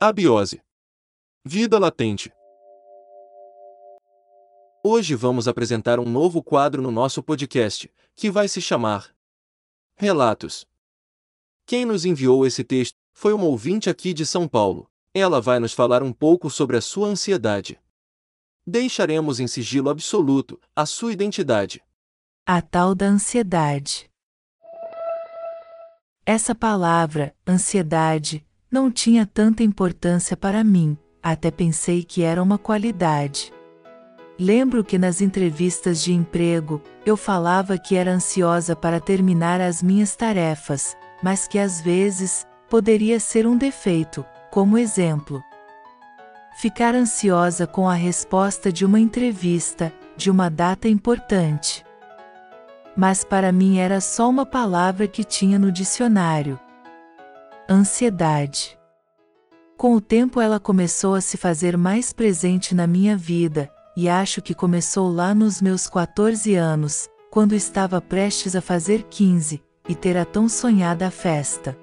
Abiose. Vida latente. Hoje vamos apresentar um novo quadro no nosso podcast, que vai se chamar Relatos. Quem nos enviou esse texto foi uma ouvinte aqui de São Paulo. Ela vai nos falar um pouco sobre a sua ansiedade. Deixaremos em sigilo absoluto a sua identidade. A tal da ansiedade. Essa palavra, ansiedade, não tinha tanta importância para mim, até pensei que era uma qualidade. Lembro que nas entrevistas de emprego, eu falava que era ansiosa para terminar as minhas tarefas, mas que às vezes, poderia ser um defeito, como exemplo. Ficar ansiosa com a resposta de uma entrevista, de uma data importante. Mas para mim era só uma palavra que tinha no dicionário. Ansiedade. Com o tempo ela começou a se fazer mais presente na minha vida, e acho que começou lá nos meus 14 anos, quando estava prestes a fazer 15, e ter a tão sonhada festa.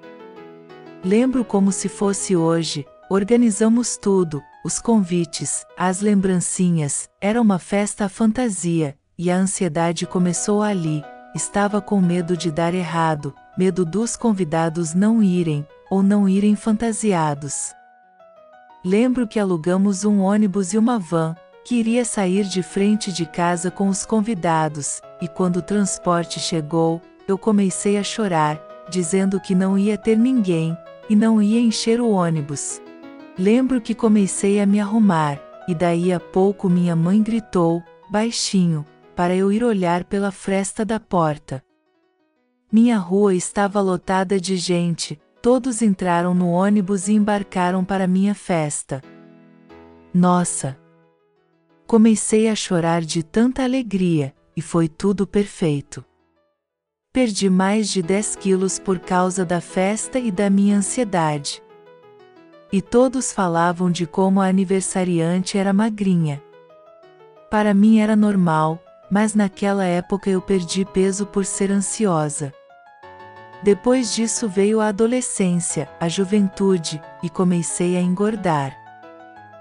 Lembro como se fosse hoje, organizamos tudo, os convites, as lembrancinhas, era uma festa à fantasia, e a ansiedade começou ali, estava com medo de dar errado, medo dos convidados não irem, ou não irem fantasiados. Lembro que alugamos um ônibus e uma van, que iria sair de frente de casa com os convidados, e quando o transporte chegou, eu comecei a chorar, dizendo que não ia ter ninguém, e não ia encher o ônibus. Lembro que comecei a me arrumar, e daí a pouco minha mãe gritou, baixinho, para eu ir olhar pela fresta da porta. Minha rua estava lotada de gente, todos entraram no ônibus e embarcaram para minha festa. Nossa! Comecei a chorar de tanta alegria, e foi tudo perfeito. Perdi mais de 10 quilos por causa da festa e da minha ansiedade. E todos falavam de como a aniversariante era magrinha. Para mim era normal, mas naquela época eu perdi peso por ser ansiosa. Depois disso veio a adolescência, a juventude, e comecei a engordar.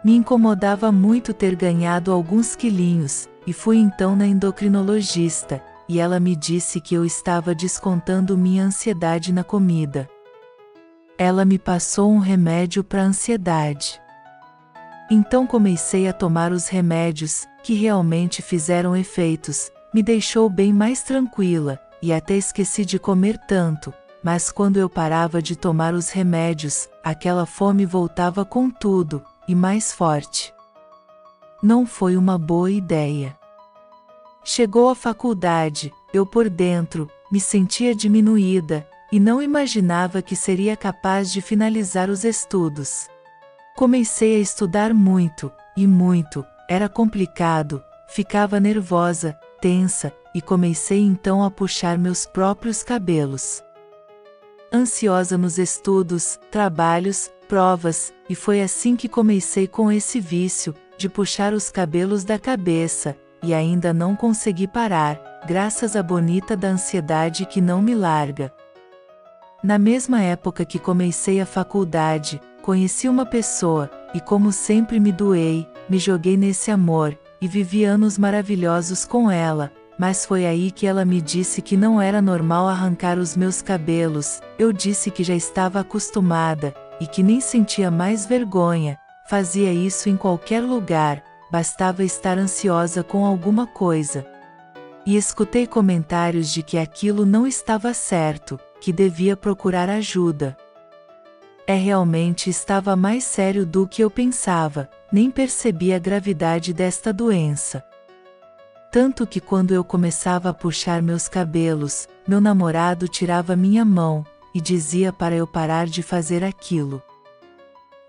Me incomodava muito ter ganhado alguns quilinhos, e fui então na endocrinologista, e ela me disse que eu estava descontando minha ansiedade na comida. Ela me passou um remédio para ansiedade. Então comecei a tomar os remédios, que realmente fizeram efeitos, me deixou bem mais tranquila, e até esqueci de comer tanto, mas quando eu parava de tomar os remédios, aquela fome voltava com tudo, e mais forte. Não foi uma boa ideia. Chegou a faculdade, eu por dentro, me sentia diminuída, e não imaginava que seria capaz de finalizar os estudos. Comecei a estudar muito, e muito, era complicado, ficava nervosa, tensa, e comecei então a puxar meus próprios cabelos. Ansiosa nos estudos, trabalhos, provas, e foi assim que comecei com esse vício, de puxar os cabelos da cabeça, e ainda não consegui parar, graças à bonita da ansiedade que não me larga. Na mesma época que comecei a faculdade, conheci uma pessoa, e como sempre me doei, me joguei nesse amor, e vivi anos maravilhosos com ela, mas foi aí que ela me disse que não era normal arrancar os meus cabelos, eu disse que já estava acostumada, e que nem sentia mais vergonha, fazia isso em qualquer lugar, bastava estar ansiosa com alguma coisa. E escutei comentários de que aquilo não estava certo, que devia procurar ajuda. É realmente estava mais sério do que eu pensava, nem percebi a gravidade desta doença. Tanto que quando eu começava a puxar meus cabelos, meu namorado tirava minha mão, e dizia para eu parar de fazer aquilo.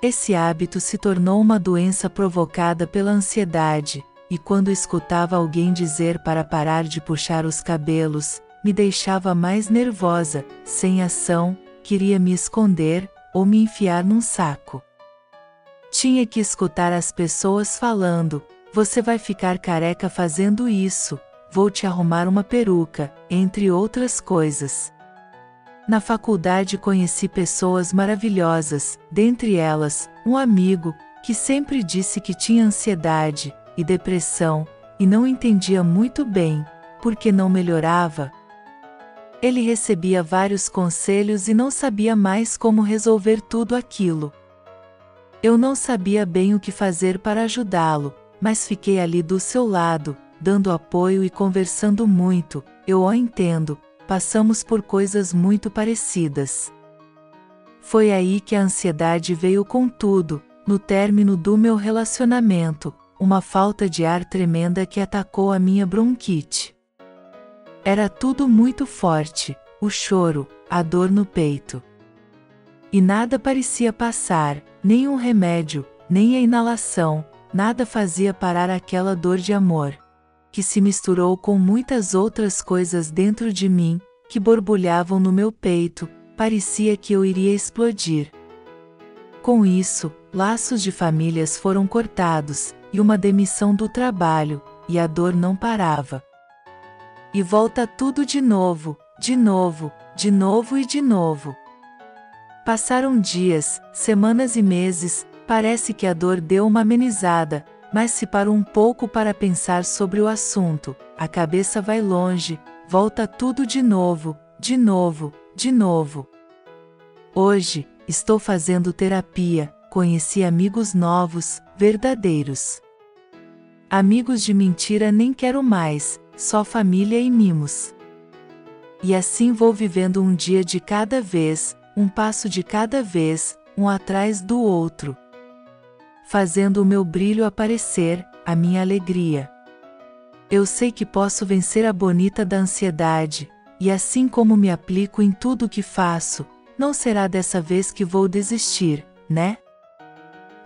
Esse hábito se tornou uma doença provocada pela ansiedade, e quando escutava alguém dizer para parar de puxar os cabelos, me deixava mais nervosa, sem ação, queria me esconder, ou me enfiar num saco. Tinha que escutar as pessoas falando, você vai ficar careca fazendo isso, vou te arrumar uma peruca, entre outras coisas. Na faculdade conheci pessoas maravilhosas, dentre elas, um amigo, que sempre disse que tinha ansiedade e depressão, e não entendia muito bem, porque não melhorava. Ele recebia vários conselhos e não sabia mais como resolver tudo aquilo. Eu não sabia bem o que fazer para ajudá-lo, mas fiquei ali do seu lado, dando apoio e conversando muito. Eu o entendo, passamos por coisas muito parecidas. Foi aí que a ansiedade veio com tudo, no término do meu relacionamento, uma falta de ar tremenda que atacou a minha bronquite. Era tudo muito forte, o choro, a dor no peito. E nada parecia passar, nem um remédio, nem a inalação, nada fazia parar aquela dor de amor. Que se misturou com muitas outras coisas dentro de mim, que borbulhavam no meu peito, parecia que eu iria explodir. Com isso, laços de famílias foram cortados, e uma demissão do trabalho, e a dor não parava. E volta tudo de novo, de novo, de novo e de novo. Passaram dias, semanas e meses, parece que a dor deu uma amenizada, mas se parou um pouco para pensar sobre o assunto, a cabeça vai longe, volta tudo de novo, de novo, de novo. Hoje, estou fazendo terapia, conheci amigos novos, verdadeiros. Amigos de mentira nem quero mais, só família e mimos. E assim vou vivendo um dia de cada vez, um passo de cada vez, um atrás do outro. Fazendo o meu brilho aparecer, a minha alegria. Eu sei que posso vencer a bonita da ansiedade, e assim como me aplico em tudo o que faço, não será dessa vez que vou desistir, né?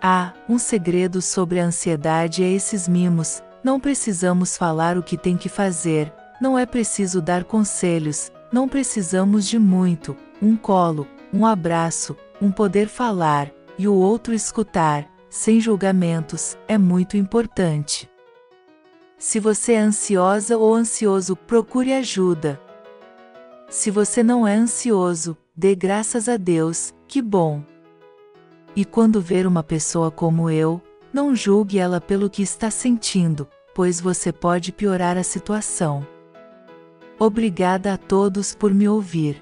Ah, um segredo sobre a ansiedade é esses mimos, não precisamos falar o que tem que fazer, não é preciso dar conselhos, não precisamos de muito, um colo, um abraço, um poder falar, e o outro escutar, sem julgamentos, é muito importante. Se você é ansiosa ou ansioso, procure ajuda. Se você não é ansioso, dê graças a Deus, que bom. E quando ver uma pessoa como eu, não julgue ela pelo que está sentindo, pois você pode piorar a situação. Obrigada a todos por me ouvir.